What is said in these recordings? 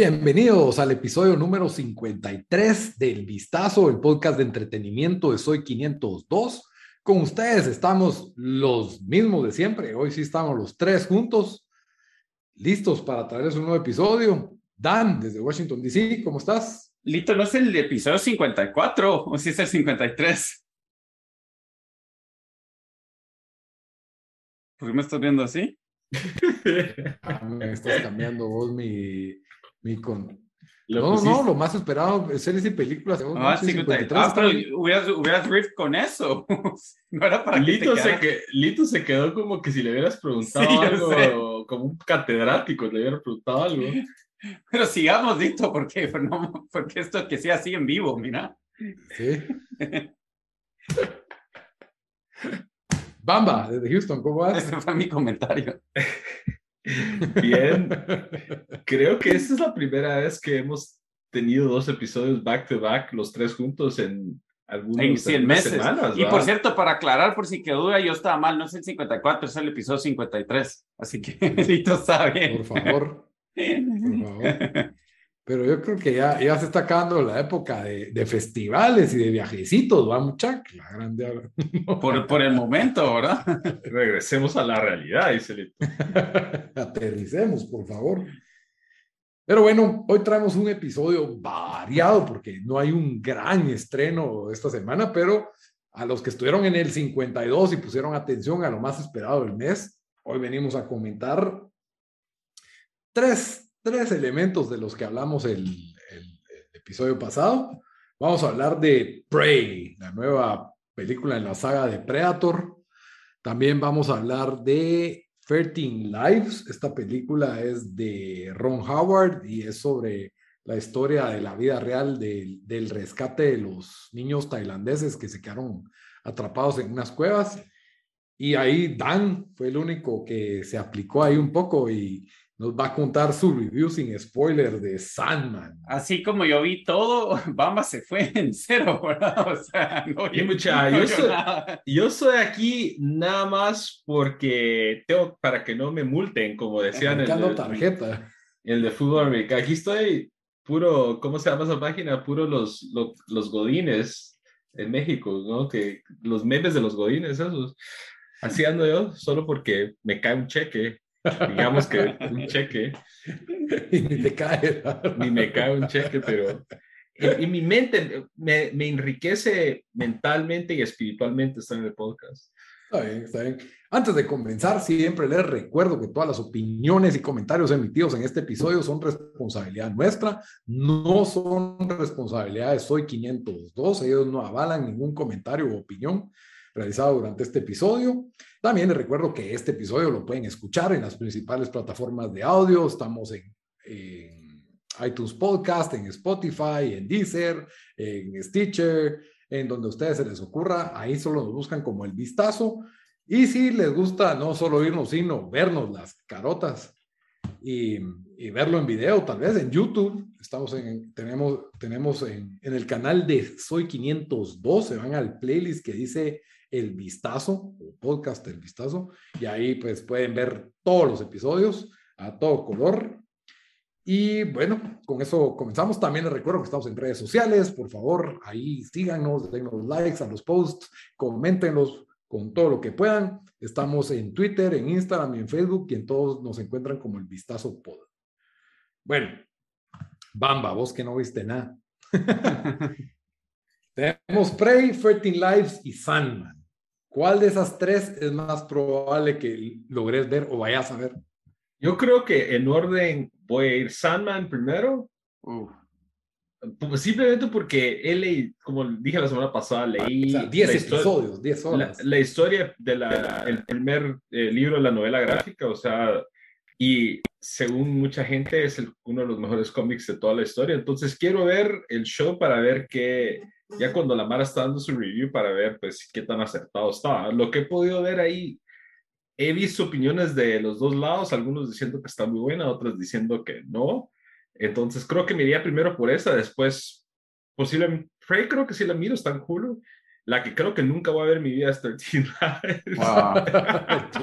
Bienvenidos al episodio número 53 del Vistazo, el podcast de entretenimiento de Soy 502. Con ustedes estamos los mismos de siempre. Hoy sí estamos los tres juntos, listos para traerles un nuevo episodio. Dan, desde Washington, D.C., ¿cómo estás? Lito, ¿no es el episodio 54 o si es el 53? ¿Por qué me estás viendo así? Ah, me estás cambiando vos mi, mi con... no, no, lo más esperado, series y películas. Ah, 53. Ah, pero hubieras, hubieras riff con eso. no era para Lito, que se que, Lito se quedó como que si le hubieras preguntado algo, como un catedrático, le hubieras preguntado algo. Pero sigamos, Lito, porque, no, porque esto que sea así en vivo, mira. Sí. Bamba, desde Houston, ¿cómo vas? Ese fue mi comentario. Bien. Creo que esta es la primera vez que hemos tenido dos episodios back to back, los tres juntos en algunos en 100 meses. Semanas, y por cierto, para aclarar, por si quedó duda, yo estaba mal, no es el 54, es el episodio 53. Así que, Lito está bien. Por favor. Por favor. Pero yo creo que ya, ya se está acabando la época de, de festivales y de viajecitos, ¿va, muchacha? La grande... por, por el momento, ¿verdad? Regresemos a la realidad, dice Aterricemos, por favor. Pero bueno, hoy traemos un episodio variado porque no hay un gran estreno esta semana, pero a los que estuvieron en el 52 y pusieron atención a lo más esperado del mes, hoy venimos a comentar tres tres elementos de los que hablamos el, el, episodio pasado. Vamos a hablar de Prey, la nueva película en la saga de Predator. También vamos a hablar de 13 Lives. Esta película es de Ron Howard y es sobre la historia de la vida real del, del rescate de los niños tailandeses que se quedaron atrapados en unas cuevas. Y ahí Dan fue el único que se aplicó ahí un poco y nos va a contar su review sin spoiler de Sandman. Así como yo vi todo, Bamba se fue en cero, ¿verdad? O sea, no, yo, mucha, yo, soy, yo, aquí nada más porque tengo para que no me multen, como decían en el, tarjeta. el de fútbol americano. Aquí estoy puro, ¿cómo se llama esa página? Puro los, los, los godines en México, ¿no? Que los memes de los godines, esos. Así ando yo, solo porque me cae un cheque digamos que un cheque. Y ni te cae. Ni me cae un cheque, pero en, mi mente me, me, enriquece mentalmente y espiritualmente estar en el podcast. Está bien, está bien. Antes de comenzar, siempre les recuerdo que todas las opiniones y comentarios emitidos en este episodio son responsabilidad nuestra, no son responsabilidad de Soy 502, ellos no avalan ningún comentario u opinión realizado durante este episodio. También les recuerdo que este episodio lo pueden escuchar en las principales plataformas de audio. Estamos en, iTunes Podcast, en Spotify, en Deezer, en Stitcher, en donde a ustedes se les ocurra. Ahí solo nos buscan como el vistazo. Y si les gusta no solo oírnos, sino vernos las carotas y, y, verlo en video, tal vez en YouTube. Estamos en, tenemos, tenemos en, en el canal de Soy 502, se van al playlist que dice el Vistazo, o podcast El Vistazo, y ahí pues pueden ver todos los episodios a todo color. Y bueno, con eso comenzamos. También les recuerdo que estamos en redes sociales. Por favor, ahí síganos, los likes a los posts, coméntenlos con todo lo que puedan. Estamos en Twitter, en Instagram y en Facebook y en todos nos encuentran como el Vistazo Pod. Bueno, Bamba, vos que no viste nada. Tenemos Prey, 13 Lives y Sandman. ¿Cuál de esas tres es más probable que logres ver o vayas a ver? Yo creo que en orden voy a ir Sandman primero. Pues simplemente porque él, como dije la semana pasada, leí 10 episodios, 10 horas. La, historia del de primer eh, libro de la novela gráfica, o sea, y según mucha gente es uno de los mejores cómics de toda la historia. Entonces quiero ver el show para ver qué, ya cuando la Mara está dando su review para ver pues qué tan acertado está. Lo que he podido ver ahí, he visto opiniones de los dos lados, algunos diciendo que está muy buena, otros diciendo que no. Entonces creo que me iría primero por esa, después posiblemente, Prey creo que sí la miro, está en Hulu. La que creo que nunca voy a ver en mi vida es 13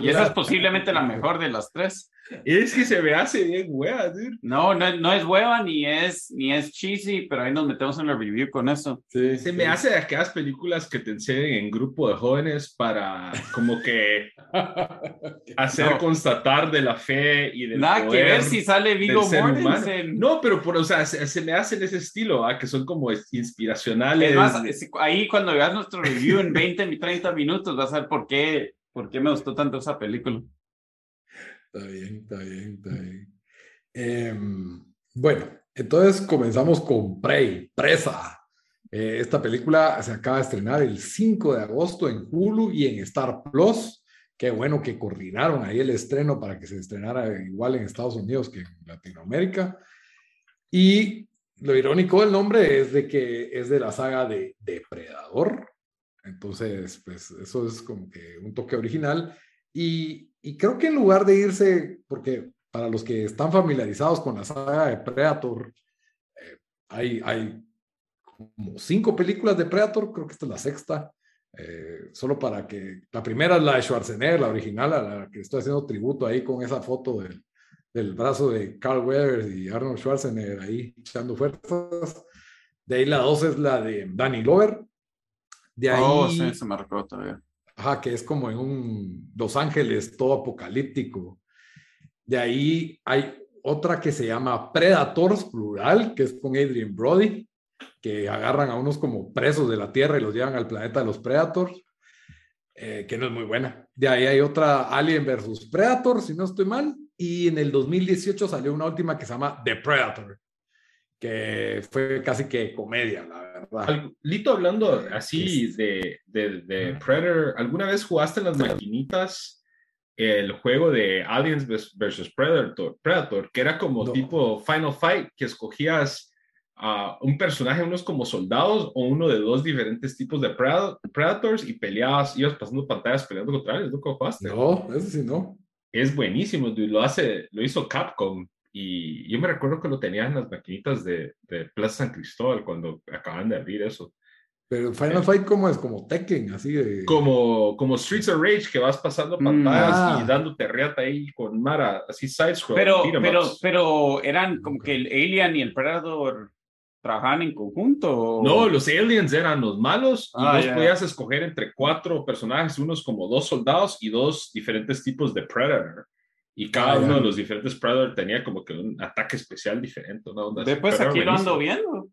y esa es posiblemente la mejor de las tres. Es que se me hace bien hueva, dude. No, no, no, es hueva ni es, ni es cheesy, pero ahí nos metemos en el review con eso. se me hace de aquellas películas que te enseñan en grupo de jóvenes para como que hacer constatar de la fe y del Nada que ver si sale Vigo Mortensen. No, pero por, o sea, se, me hace en ese estilo, ¿ah? que son como inspiracionales. ahí cuando veas nuestro review en 20, 30 minutos vas a ver por qué, por qué me gustó tanto esa película. Está bien, está bien, está bien. Em, bueno, entonces comenzamos con Prey, Presa. Eh, esta película se acaba de estrenar el 5 de agosto en Hulu y en Star Plus. Qué bueno que coordinaron ahí el estreno para que se estrenara igual en Estados Unidos que en Latinoamérica. Y lo irónico del nombre es de que es de la saga de Depredador. Entonces, pues eso es como que un toque original. Y, creo que en lugar de irse, porque para los que están familiarizados con la saga de Predator, eh, hay, hay como cinco películas de Predator, creo que esta es la sexta, eh, solo para que, la primera es la de Schwarzenegger, la original, a la que estoy haciendo tributo ahí con esa foto del, del brazo de Carl Weathers y Arnold Schwarzenegger ahí echando fuerzas. De ahí la dos es la de Danny Glover. De ahí, oh, sí, se marcó todavía. Ajá, que es como en un Los Ángeles todo apocalíptico. De ahí hay otra que se llama Predators plural, que es con Adrian Brody, que agarran a unos como presos de la Tierra y los llevan al planeta de los Predators, eh, que no es muy buena. De ahí hay otra Alien versus Predator, si no estoy mal, y en el 2018 salió una última que se llama The Predator, que fue casi que comedia, la verdad. Lito, hablando así de, de, Predator, ¿alguna vez jugaste en las maquinitas el juego de Aliens versus Predator, Predator que era como tipo Final Fight, que escogías a un personaje, unos como soldados o uno de dos diferentes tipos de Predators y peleabas, ibas pasando pantallas peleando contra ellos, ¿no? jugaste? No, eso sí no. Es buenísimo, lo hace, lo hizo Capcom y yo me recuerdo que lo tenían en las maquinitas de, de Plaza San Cristóbal cuando acaban de abrir eso. Pero Final Fight como es como Tekken, así de... Como, como Streets of Rage, que vas pasando mm, pantallas y ah. dándote reata ahí con Mara, así side scroll. Pero, pero, pero eran como que el Alien y el Predator trabajaban en conjunto. No, los aliens eran los malos y ah, vos podías escoger entre cuatro personajes, unos como dos soldados y dos diferentes tipos de Predator. Y cada ah, uno de los diferentes Predator tenía como que un ataque especial diferente. Después aquí lo ando viendo.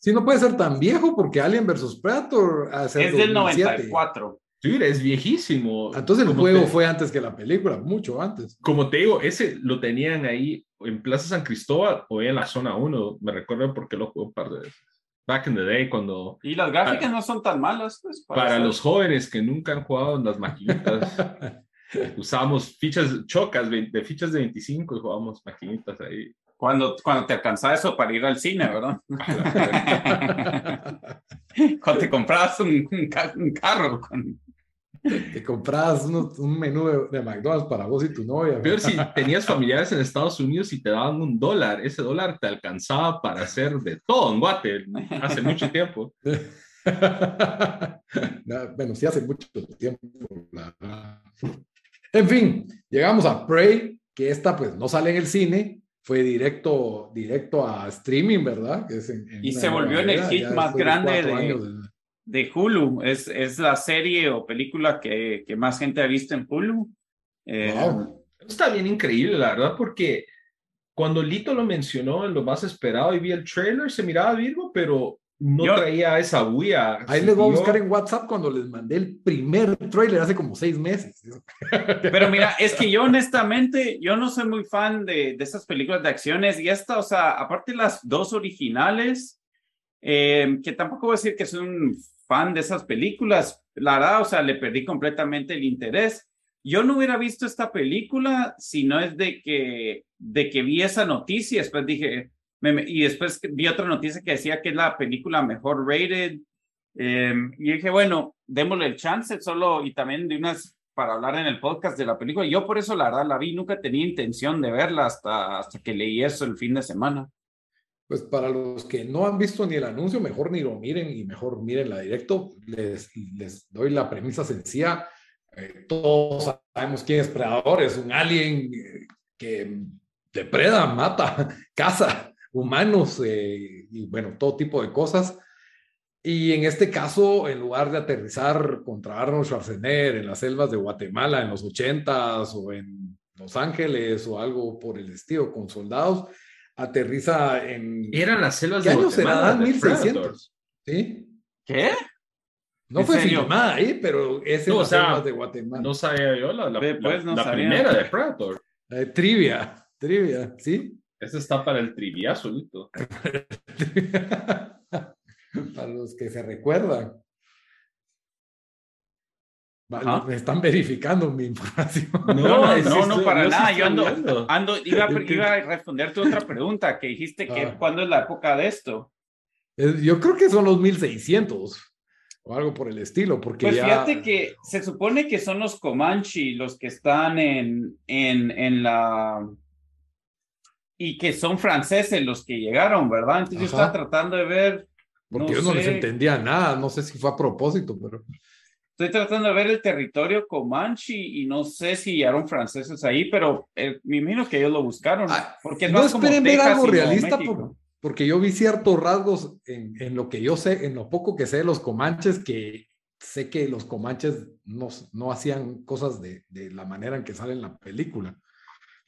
Sí, no puede ser tan viejo porque Alien vs Predator es del 94. Sí, es viejísimo. Entonces el juego fue antes que la película, mucho antes. Como te digo, ese lo tenían ahí en Plaza San Cristóbal o en la zona 1. Me recuerdo porque lo jugué un par de veces. Back in the day, cuando. Y las gráficas no son tan malas, pues. Para, los jóvenes que nunca han jugado en las maquinitas. Usamos fichas chocas de fichas de 25 y jugábamos maquinitas ahí. Cuando, cuando te alcanzaba eso para ir al cine, ¿verdad? cuando te comprabas un, carro. Te comprabas un menú de, McDonald's para vos y tu novia. Pero si tenías familiares en Estados Unidos y te daban un dólar, ese dólar te alcanzaba para hacer de todo en Guate hace mucho tiempo. bueno, sí, hace mucho tiempo. En fin, llegamos a Prey, que esta pues no sale en el cine, fue directo, directo a streaming, ¿verdad? y se volvió en el hit más grande de, de, Hulu. Es, es la serie o película que, que más gente ha visto en Hulu. Eh, Está bien increíble, la verdad, porque cuando Lito lo mencionó en lo más esperado y vi el trailer, se miraba Virgo, pero no traía esa bulla. Ahí les voy a buscar en WhatsApp cuando les mandé el primer trailer hace como seis meses. Pero mira, es que yo honestamente, yo no soy muy fan de, de estas películas de acciones y esta, o sea, aparte las dos originales, eh, que tampoco voy a decir que soy un fan de esas películas, la verdad, o sea, le perdí completamente el interés. Yo no hubiera visto esta película si no es de que, de que vi esa noticia, después dije, y después vi otra noticia que decía que es la película mejor rated. Em, y dije, bueno, démosle el chance solo y también de unas para hablar en el podcast de la película. Yo por eso la verdad la vi, nunca tenía intención de verla hasta, hasta que leí eso el fin de semana. Pues para los que no han visto ni el anuncio, mejor ni lo miren y mejor miren la directo. Les, les doy la premisa sencilla. Eh, todos sabemos quién es Predador, es un alien eh, que depreda, mata, caza humanos eh, y bueno, todo tipo de cosas. Y en este caso, en lugar de aterrizar contra Arnold Schwarzenegger en las selvas de Guatemala en los 80s o en Los Ángeles o algo por el estilo con soldados, aterriza en... Eran las selvas ¿Qué de año Guatemala. será? de 1600. Predator. ¿Sí? ¿Qué? No ¿En fue serio? filmada ahí, pero es en No, o las sea, selvas de Guatemala. No sabía yo la, la, pues, no la sabía. primera de Predator. Eh, trivia, trivia, ¿sí? Ese está para el triviazo, Lito. Para los que se recuerdan. Me están verificando mi información. No, no, no, estoy- para nada. Yo ando, viendo. ando iba, a- iba a responder tu otra pregunta que dijiste que Ah. cuándo es la época de esto. Yo creo que son los 1600 o algo por el estilo, porque Pues ya... fíjate que se supone que son los Comanche los que están en, en, en la... Y que son franceses los que llegaron, ¿verdad? Entonces yo Ajá. estaba tratando de ver... Porque yo no les sé, entendía nada, no sé si fue a propósito, pero... Estoy tratando de ver el territorio Comanche y no sé si llegaron franceses ahí, pero eh, me imagino que ellos lo buscaron. Ah, porque no como esperen ver algo realista, por- porque yo vi ciertos rasgos en, en lo que yo sé, en lo poco que sé de los comanches, que sé que los comanches no, no hacían cosas de, de la manera en que sale en la película.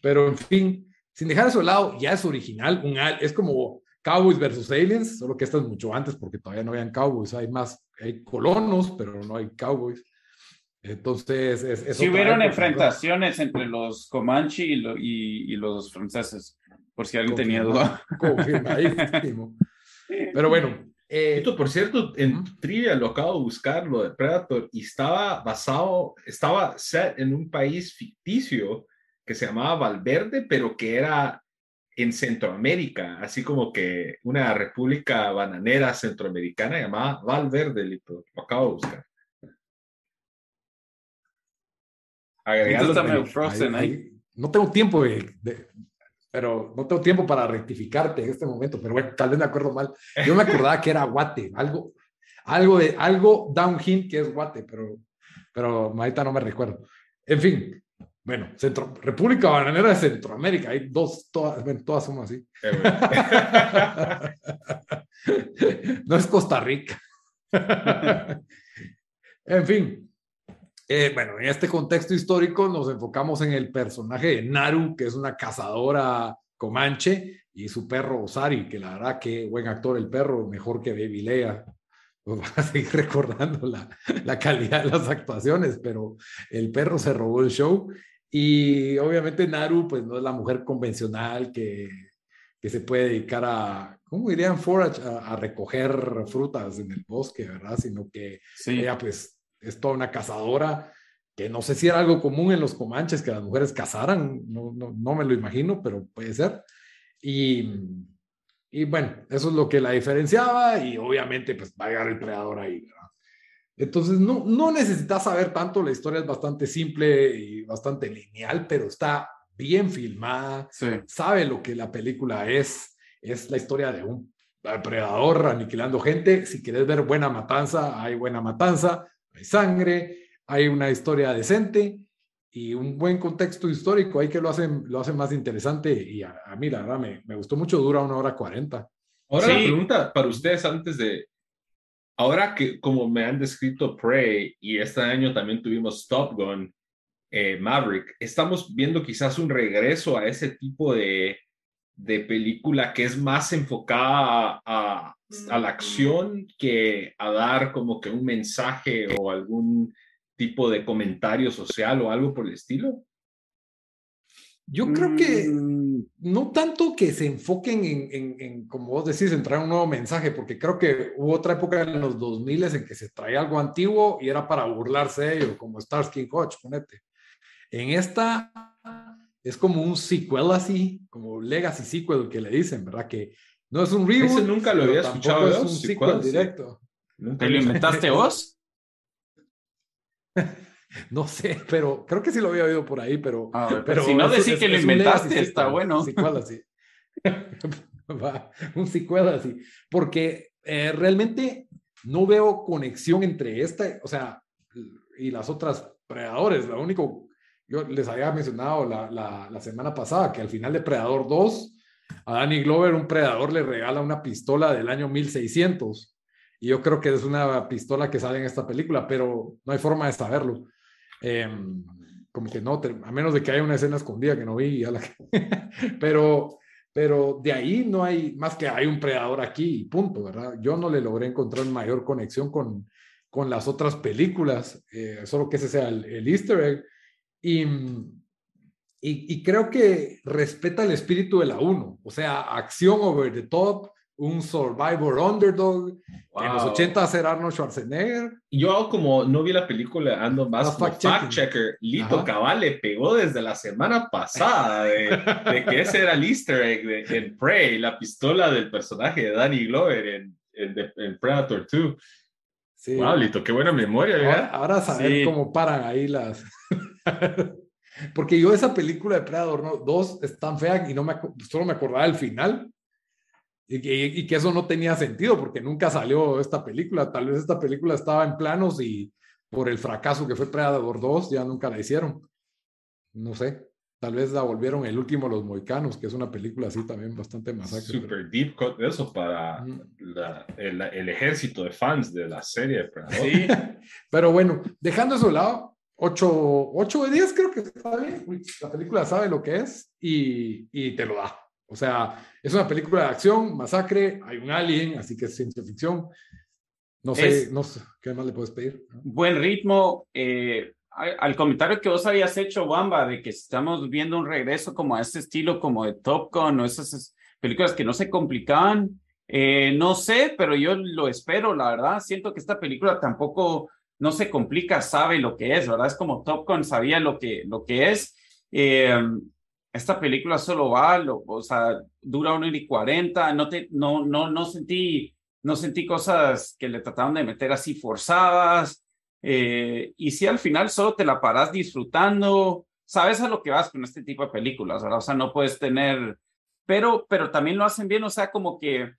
Pero en fin, sin dejar eso de lado, ya es original, un, al- es como Cowboys versus Aliens, solo que esto es mucho antes porque todavía no habían Cowboys, hay más, hay colonos, pero no hay Cowboys. Entonces, es, es Sí hubieron época, ¿no? enfrentaciones entre los Comanche y, lo- y- y los franceses, por si alguien tenía duda. Pero bueno, eh, Lito, por cierto, en Ujú. Trivia lo acabo de buscar, lo de Predator, y estaba basado, estaba set en un país ficticio que se llamaba Valverde, pero que era en Centroamérica, así como que una república bananera centroamericana llamada Valverde, Lito. Lo acabo de buscar. Agregarlo frozen ahí. ahí- no tengo tiempo de, de- pero no tengo tiempo para rectificarte en este momento, pero bueno, tal vez me acuerdo mal. Yo me acordaba que era Guate, algo, algo de, algo downhill que es Guate, pero, pero ahorita no me recuerdo. En fin, bueno, Centro, República Bananera de Centroamérica, hay dos, todas, bueno, todas son así. Eh, no es Costa Rica. en fin, eh, bueno, en este contexto histórico nos enfocamos en el personaje de Naru, que es una cazadora comanche, y su perro Osari, que la verdad que buen actor el perro, mejor que Baby Lea. Pues van a seguir recordando la, la calidad de las actuaciones, pero el perro se robó el show. Y obviamente Naru, pues no es la mujer convencional que, que se puede dedicar a, ¿cómo dirían? Forage, a, a recoger frutas en el bosque, ¿verdad? Sino que Sí. ella pues es toda una cazadora, que no sé si era algo común en los comanches que las mujeres cazaran, no, no, no me lo imagino, pero puede ser. Y, y bueno, eso es lo que la diferenciaba y obviamente pues va a llegar el predador ahí, ¿verdad? Entonces no, no necesitas saber tanto, la historia es bastante simple y bastante lineal, pero está bien filmada, Sí. sabe lo que la película es, es la historia de un predador aniquilando gente, si quieres ver buena matanza, hay buena matanza, hay sangre, hay una historia decente y un buen contexto histórico ahí que lo hacen, lo hacen más interesante y a, a mí la verdad me, me gustó mucho, dura una hora cuarenta. Ahora la Sí. pregunta para ustedes antes de, ahora que como me han descrito Prey y este año también tuvimos Top Gun, eh, Maverick, estamos viendo quizás un regreso a ese tipo de, de película que es más enfocada a, a la acción que a dar como que un mensaje o algún tipo de comentario social o algo por el estilo. Yo creo que Mm, no tanto que se enfoquen en, en, en, como vos decís, en traer un nuevo mensaje, porque creo que hubo otra época en los 2000 en que se traía algo antiguo y era para burlarse de ello, como Starsky and Hutch, ponete. En esta es como un sequel así, como legacy sequel que le dicen, ¿verdad? Que no es un reboot. Ese nunca lo había escuchado Es yo, un sequel, sequel directo. ¿Te lo lo- inventaste vos? No sé, pero creo que sí lo había oído por ahí, pero ver, pero si no decís que lo inventaste, está bueno. sequel así. un sequel así, porque eh, realmente no veo conexión entre esta, o sea, y las otras Predadores. Lo único, yo les había mencionado la, la, la semana pasada que al final de Predador 2, a Danny Glover, un predador le regala una pistola del año 1600. Y yo creo que es una pistola que sale en esta película, pero no hay forma de saberlo. Em, como que no, a menos de que haya una escena escondida que no vi, la... pero, pero de ahí no hay más que hay un predador aquí y punto, ¿verdad? Yo no le logré encontrar mayor conexión con, con las otras películas, eh, solo que ese sea el, easter egg. Y, y, creo que respeta el espíritu de la 1, o sea, acción over the top, un survivor underdog. En los 80 era Arnold Schwarzenegger. Yo como no vi la película, ando más fact, checker. Lito Cabal le pegó desde la semana pasada de, que ese era el easter egg en Prey, la pistola del personaje de Danny Glover en, en, Predator 2. Sí. Wow, Lito, qué buena memoria. Ahora, ahora saber cómo paran ahí las... Porque yo esa película de Predator ¿no? 2 es tan fea y no me, solo me acordaba del final y, que eso no tenía sentido porque nunca salió esta película. Tal vez esta película estaba en planos y por el fracaso que fue Predator 2 ya nunca la hicieron. No sé. Tal vez la volvieron el último Los Moicanos, que es una película así también bastante masacre. Super deep cut eso para el, el, ejército de fans de la serie de Predator. Sí, pero bueno, dejando eso de lado, 8, 8 de 10 creo que está bien. La película sabe lo que es y, y te lo da. O sea, es una película de acción, masacre, hay un alien, así que es ciencia ficción. No sé, no sé, ¿qué más le puedes pedir? Buen ritmo. Eh, al comentario que vos habías hecho, Wamba, de que estamos viendo un regreso como a este estilo, como de Top Gun o esas películas que no se complicaban. Eh, no sé, pero yo lo espero, la verdad. Siento que esta película tampoco no se complica, sabe lo que es, ¿verdad? Es como Top Gun sabía lo que, lo que es. Eh, esta película solo va, o sea, dura una hora y cuarenta, no, te, no, no, no, sentí, no sentí cosas que le trataron de meter así forzadas, eh, y si al final solo te la paras disfrutando, sabes a lo que vas con este tipo de películas, ¿verdad? O sea, no puedes tener, pero, pero también lo hacen bien, o sea, como que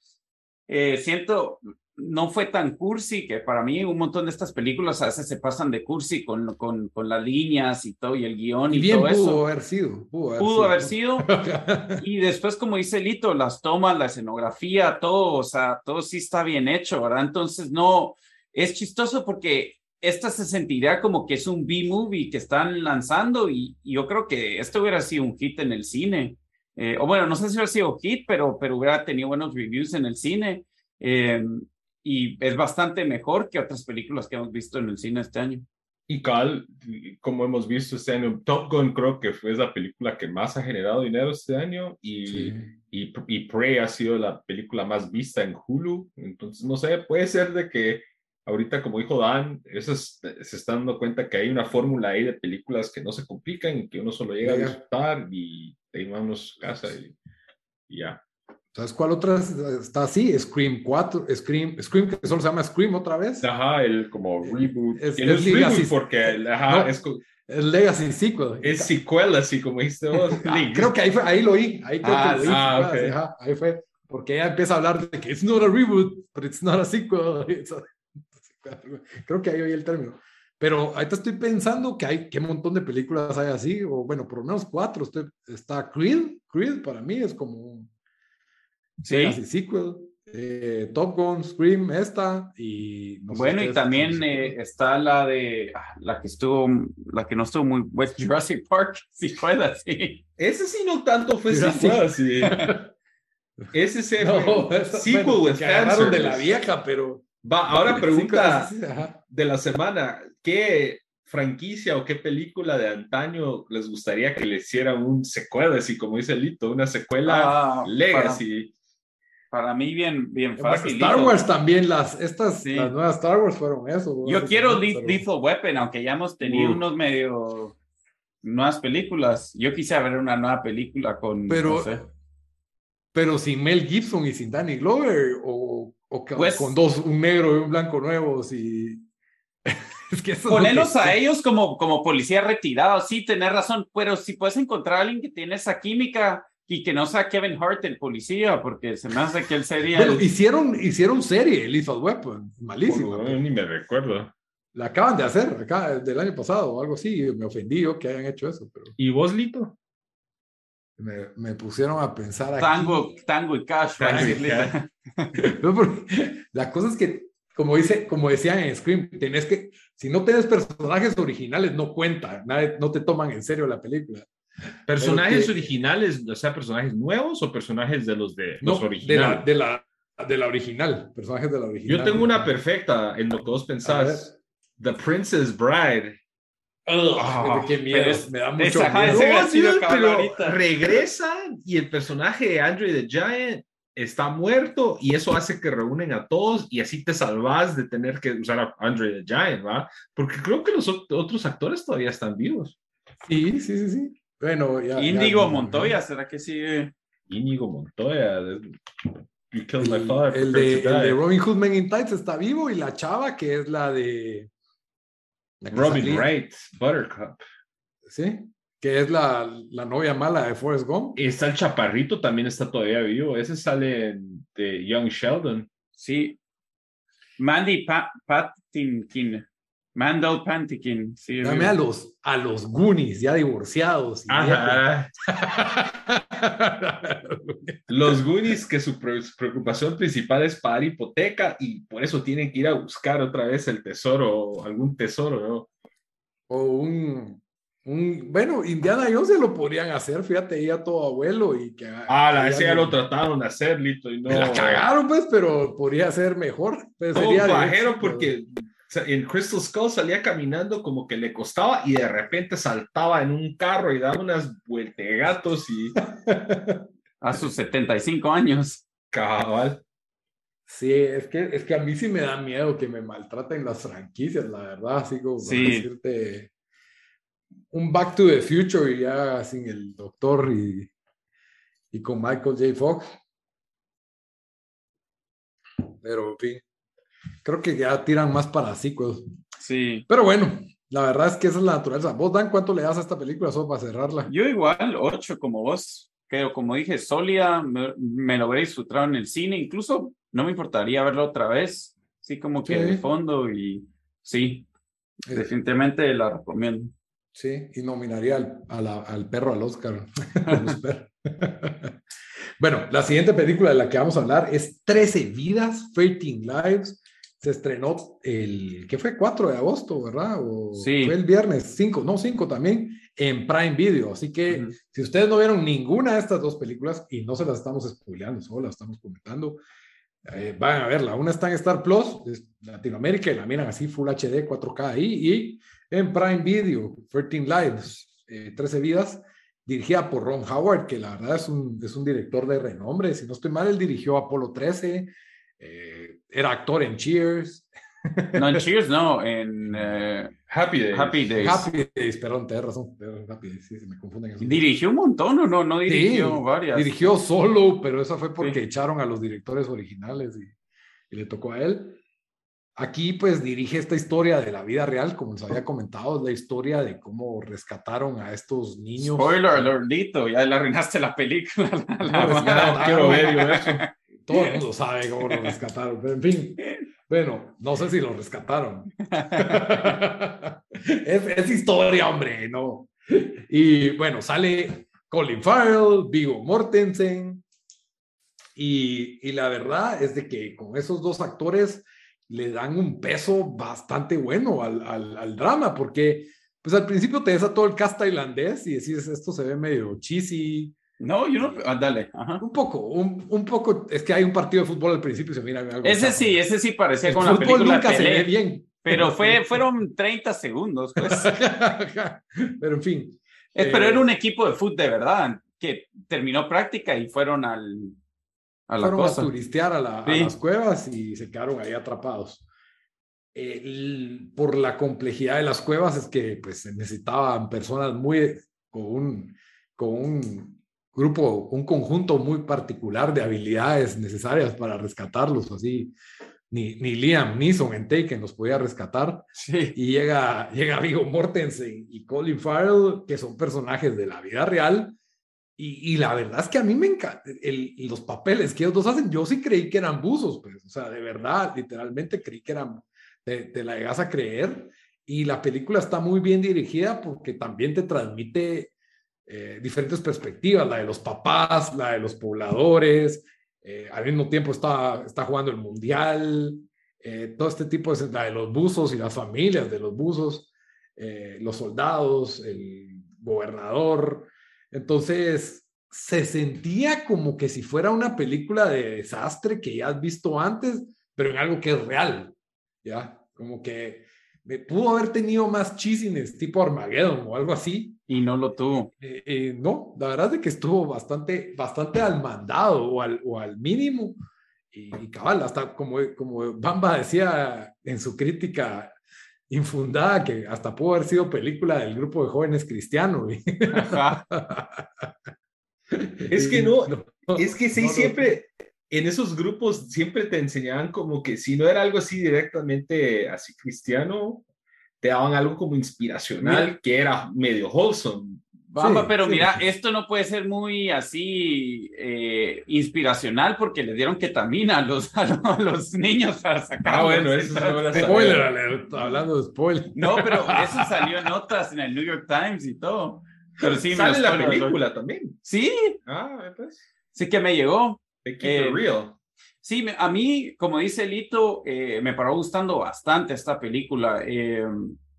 eh, siento, no fue tan cursi, que para mí un montón de estas películas a veces se pasan de cursi con, con, con las líneas y todo, y el guion y, todo eso. Pudo haber sido. Pudo haber sido. y después, como dice Lito, las tomas, la escenografía, todo, o sea, todo sí está bien hecho, ¿verdad? Entonces, no, es chistoso porque esta se sentiría como que es un B-movie que están lanzando y, yo creo que esto hubiera sido un hit en el cine. Eh, o bueno, no sé si hubiera sido hit, pero, pero hubiera tenido buenos reviews en el cine. Eh, y es bastante mejor que otras películas que hemos visto en el cine este año. Y Cal, como hemos visto este año, Top Gun creo que fue la película que más ha generado dinero este año y, y, y, Prey ha sido la película más vista en Hulu. Entonces, no sé, puede ser de que ahorita, como dijo Dan, eso se está dando cuenta que hay una fórmula ahí de películas que no se complican y que uno solo llega a disfrutar y te a casa y, y ya. ¿Sabes cuál otra está así? Scream 4, Scream, Scream que solo se llama Scream otra vez. Ajá, el como reboot. Es, es, Legacy, porque, ajá, es, es Legacy Sequel. Es sequel, así como dijiste vos. Ah, creo que ahí, fue, ahí lo oí, ahí creo ah, que lo oí. Ah, okay. ajá, ahí fue, porque ella empieza a hablar de que it's not a reboot, but it's not a sequel. creo que ahí oí el término. Pero ahorita estoy pensando que hay, qué montón de películas hay así, o bueno, por lo menos cuatro. está Creed, Creed para mí es como Sí. sequel. Eh, Top Gun, Scream, esta y bueno y también eh, está la de ah, la que estuvo la que no estuvo muy West Jurassic Park si fue así ese sí no tanto fue sequel sí. ese se no, sequel de la vieja pero va ahora pregunta de la semana qué franquicia o qué película de antaño les gustaría que le hicieran un secuela así como dice Lito una secuela ah, legacy para mí bien, bien fácil. Star Wars también, las, estas, las nuevas Star Wars fueron eso. Yo quiero Lethal Weapon, aunque ya hemos tenido unos medio nuevas películas. Yo quisiera ver una nueva película con, pero, pero sin Mel Gibson y sin Danny Glover, o, o pues con dos, un negro y un blanco nuevos y... es que Ponerlos a ellos como, como policía retirado, sí, tener razón, pero si puedes encontrar a alguien que tiene esa química y que no sea Kevin Hart el policía, porque se me hace que él sería. El- hicieron, hicieron serie, Lethal Weapon, malísima. Bueno, ni me recuerdo. La acaban de hacer, acá, del año pasado o algo así. Me ofendí yo que hayan hecho eso, pero ¿Y vos, Lito? me, me pusieron a pensar aquí. Tango, tango y cash. Tango y Lee. No, porque la cosa es que, como, dice, como decían en Scream, tenés que, si no tienes personajes originales, no cuenta, nadie, no te toman en serio la película. ¿Personajes que- originales, o sea, personajes nuevos o personajes de los de No, los de la, originales? de, la, de la original, personajes de la original. Yo tengo una perfecta en lo que vos pensás. The Princess Bride. Ah, qué miedo, pero es- me da mucho miedo. pero regresa y el personaje de Andre the Giant está muerto y eso hace que reúnen a todos y así te salvas de tener que usar a Andre the Giant, ¿va? Porque creo que los ot- otros actores todavía están vivos. Sí, sí, sí, sí. Bueno, ya. Índigo ya- Montoya, ¿será que sigue? Íñigo Montoya. You killed my El, father. el de, el. Robin Hood Men in Tights está vivo y la chava que es la de. la Robin salía- Wright, Buttercup. Sí, que es la, la novia mala de Forrest Gump. Está el chaparrito, también está todavía vivo. Ese sale de Young Sheldon. Sí. Mandy pa Patinkin. Mandel Pantikin. Sí, Dame a los, a los Goonies ya divorciados. Ajá. Los Goonies que su, pre- su preocupación principal es pagar hipoteca y por eso tienen que ir a buscar otra vez el tesoro, algún tesoro, ¿no? o un, un. Bueno, Indiana Jones se lo podrían hacer, fíjate, ella todo abuelo y que. Ah, la, ese ya lo trataron de hacer, Lito, y no. Me la cagaron, pues, pero podría ser mejor. Pues, sería éxito. porque en Crystal Skull salía caminando como que le costaba y de repente saltaba en un carro y daba unas vueltegatos y A sus 75 años. cabal. Sí, es que, es que a mí sí me da miedo que me maltraten las franquicias, la verdad, así como para Sí. decirte un Back to the Future y ya sin el doctor y, y con Michael J. Fox. Pero, en fin, creo que ya tiran más para sequels. Sí. Pero bueno, la verdad es que esa es la naturaleza. ¿Vos, Dan, cuánto le das a esta película solo para cerrarla? Yo igual, 8 como vos. Pero como dije, sólida, me, me lo hubiera disfrutado en el cine. Incluso no me importaría verlo otra vez. Sí, como que Sí. de fondo y sí, Eh, definitivamente la recomiendo. Sí, y nominaría al, a la- al perro al Oscar. bueno, la siguiente película de la que vamos a hablar es 13 vidas, 13 lives. Se estrenó el, ¿qué fue? 4 de agosto, ¿verdad? O Sí. Fue el viernes 5, no 5 también, en Prime Video. Así que Ujú. si ustedes no vieron ninguna de estas dos películas, y no se las estamos spoileando, solo las estamos comentando, eh, van a verla. Una está en Star Plus, es Latinoamérica, y la miran así, Full HD, 4K ahí, y en Prime Video, 13 Lives, eh, 13 vidas, dirigida por Ron Howard, que la verdad es un, es un director de renombre. Si no estoy mal, él dirigió Apolo 13, eh, era actor en Cheers, No, en Cheers, no, en eh, Happy Days. Happy Days. Happy Days, perdón, tenés razón, Happy Days, sí, se me confunden. esos. Dirigió un montón, ¿o no? No dirigió Sí, varias. Dirigió solo, pero eso fue porque Sí. echaron a los directores originales y, y le tocó a él. Aquí pues dirige esta historia de la vida real, como les había comentado, la historia de cómo rescataron a estos niños. Spoiler alertito, ya le arruinaste la película. la- la- No, la- quiero ver yo eso. Todo el mundo sabe cómo lo rescataron, pero en fin, bueno, no sé si lo rescataron. es, es historia, hombre, no. Y bueno, sale Colin Farrell, Vigo Mortensen, y, y la verdad es de que con esos dos actores le dan un peso bastante bueno al, al, al drama, porque pues al principio te ves a todo el cast tailandés y decís, esto se ve medio cheesy, No, yo no. ah, dale. ajá. un poco, un, un poco, es que hay un partido de fútbol al principio y se mira algo. Ese sí, ese sí parecía El con la fútbol película nunca se ve Pelé, bien. pero fue, fueron 30 segundos, pues. Pero en fin. Eh, Pero eh, era un equipo de fútbol de verdad que terminó práctica y fueron al, a la fueron cosa. a turistear a, la- a Sí. las cuevas y se quedaron ahí atrapados. Eh, el- por la complejidad de las cuevas es que pues se necesitaban personas muy con un, con un grupo, un conjunto muy particular de habilidades necesarias para rescatarlos, así ni, ni Liam Neeson en Taken los podía rescatar Sí. y llega, llega Viggo Mortensen y Colin Farrell, que son personajes de la vida real, Y, y, la verdad es que a mí me encanta los papeles que ellos dos hacen. Yo sí creí que eran buzos, pues, o sea, de verdad, literalmente creí que eran, te, la llegas a creer. Y la película está muy bien dirigida porque también te transmite eh, diferentes perspectivas, la de los papás, la de los pobladores, eh, al mismo tiempo está, está jugando el mundial, eh, todo este tipo de, la de los buzos y las familias de los buzos, los soldados, el gobernador, entonces, se sentía como que si fuera una película de desastre que ya has visto antes, pero en algo que es real, ¿ya? Como que me pudo haber tenido más chisines tipo Armageddon o algo así. Y no lo tuvo. Eh, eh, no, la verdad es que estuvo bastante, bastante al mandado o al, o al mínimo. Y, y, cabal, hasta como, como Bamba decía en su crítica infundada que hasta pudo haber sido película del grupo de jóvenes cristianos. es que no, es que sí, siempre, en esos grupos siempre te enseñaban como que si no era algo así directamente así cristiano, te daban algo como inspiracional que era medio wholesome. Pero mira, esto no puede ser muy así eh, inspiracional porque le dieron ketamina a los, a los niños para sacar. Ah, bueno, eso es spoiler alert, hablando de spoiler. No, pero eso salió en notas en el New York Times y todo. Pero sí, sale la película también. Sí. Ah, pues. Sí que me llegó. Eh, real. Sí, a mí, como dice Lito, eh, me paró gustando bastante esta película.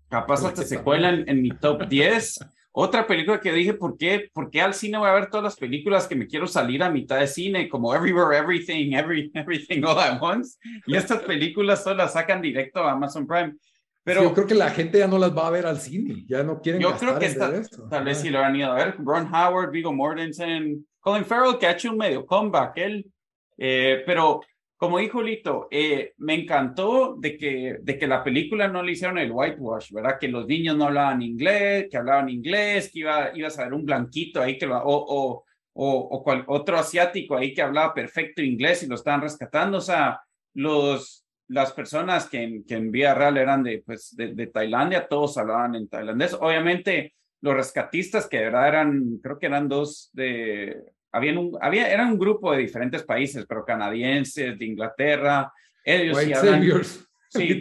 capaz hasta se cuelan en mi top 10. Otra película que dije, ¿por qué, ¿por qué al cine voy a ver todas las películas que me quiero salir a mitad de cine, como Everywhere, Everything, Every, Everything All at Once? Y estas películas solo las sacan directo a Amazon Prime. Pero yo creo que la gente ya no las va a ver al cine, ya no quieren Yo creo que esta, tal vez sí lo han ido a ver. Ron Howard, Viggo Mortensen, Colin Farrell, que ha hecho un medio comeback, él. Eh, pero como dijo Lito, eh, me encantó de que, de que la película no le hicieron el whitewash, ¿verdad? Que los niños no hablaban inglés, que hablaban inglés, que iba, ibas a ver un blanquito ahí que lo, o, o, o, cual, otro asiático ahí que hablaba perfecto inglés y lo estaban rescatando. O sea, los, las personas que en, que en vía real eran de, pues, de, de Tailandia, todos hablaban en tailandés. Obviamente, los rescatistas que de verdad eran, creo que eran dos de habían un, había, era un grupo de diferentes países, pero canadienses, de Inglaterra. Ellos White sí hablan, Sí.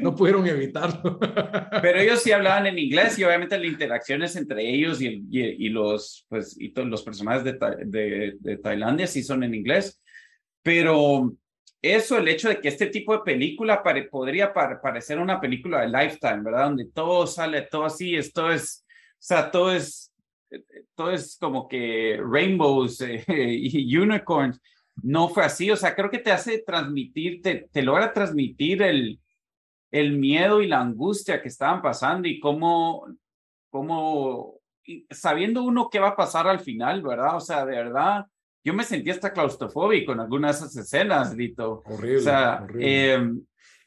no pudieron evitarlo. Pero ellos sí hablaban en inglés y obviamente las interacciones entre ellos y, y, los, pues, y los personajes de, de, de, Tailandia sí son en inglés. Pero eso, el hecho de que este tipo de película pare, podría parecer una película de Lifetime, ¿verdad? Donde todo sale, todo así, esto es, o sea, todo es todo es como que rainbows eh, y unicorns. No fue así, o sea, creo que te hace transmitir, te, te logra transmitir el, el miedo y la angustia que estaban pasando y cómo, cómo, sabiendo uno qué va a pasar al final, ¿verdad? O sea, de verdad, yo me sentí hasta claustrofóbico en algunas de esas escenas, Dito. Horrible. O sea, horrible. Eh,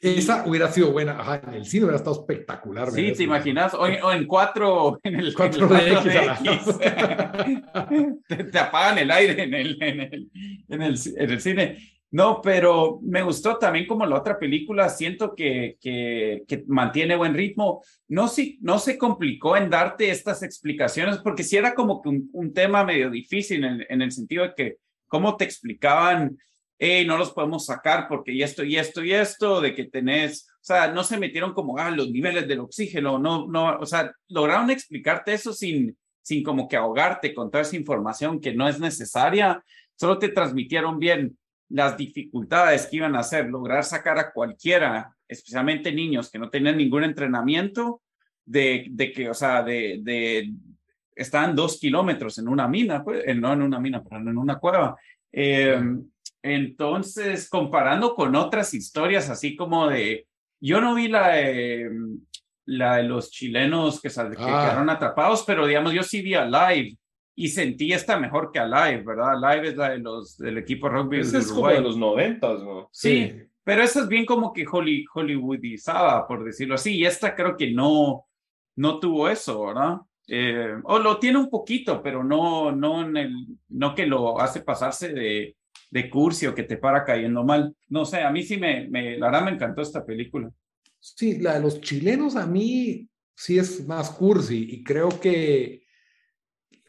esa hubiera sido buena, Ajá, en el cine hubiera estado espectacular. Sí, te imaginas, o en, o en cuatro, en el 4 DX. te, te, apagan el aire en el, en el, en el, en el cine. No, pero me gustó también como la otra película, siento que, que, que mantiene buen ritmo. No, si, no se complicó en darte estas explicaciones, porque sí era como que un, un tema medio difícil en, en el sentido de que cómo te explicaban hey, no los podemos sacar porque y esto y esto y esto, de que tenés, o sea, no se metieron como, ah, los niveles del oxígeno, no, no, o sea, lograron explicarte eso sin, sin como que ahogarte con toda esa información que no es necesaria, solo te transmitieron bien las dificultades que iban a hacer, lograr sacar a cualquiera, especialmente niños que no tenían ningún entrenamiento, de, de que, o sea, de, de, estaban dos kilómetros en una mina, pues, no en una mina, pero en una cueva. Eh, entonces, comparando con otras historias, así como de, yo no vi la de, la de los chilenos que, que ah. quedaron atrapados, pero digamos, yo sí vi a Live y sentí esta mejor que a Live, ¿verdad? Live es la de los, del equipo rugby. Esa es como de los noventas, ¿no? Sí, pero esa es bien como que Holly, Hollywoodizada, por decirlo así, y esta creo que no, no tuvo eso, ¿verdad? Eh, o lo tiene un poquito, pero no, no, en el, no que lo hace pasarse de, de cursi que te para cayendo mal. No sé, a mí sí me, me, la verdad me encantó esta película. Sí, la de los chilenos a mí sí es más cursi y creo que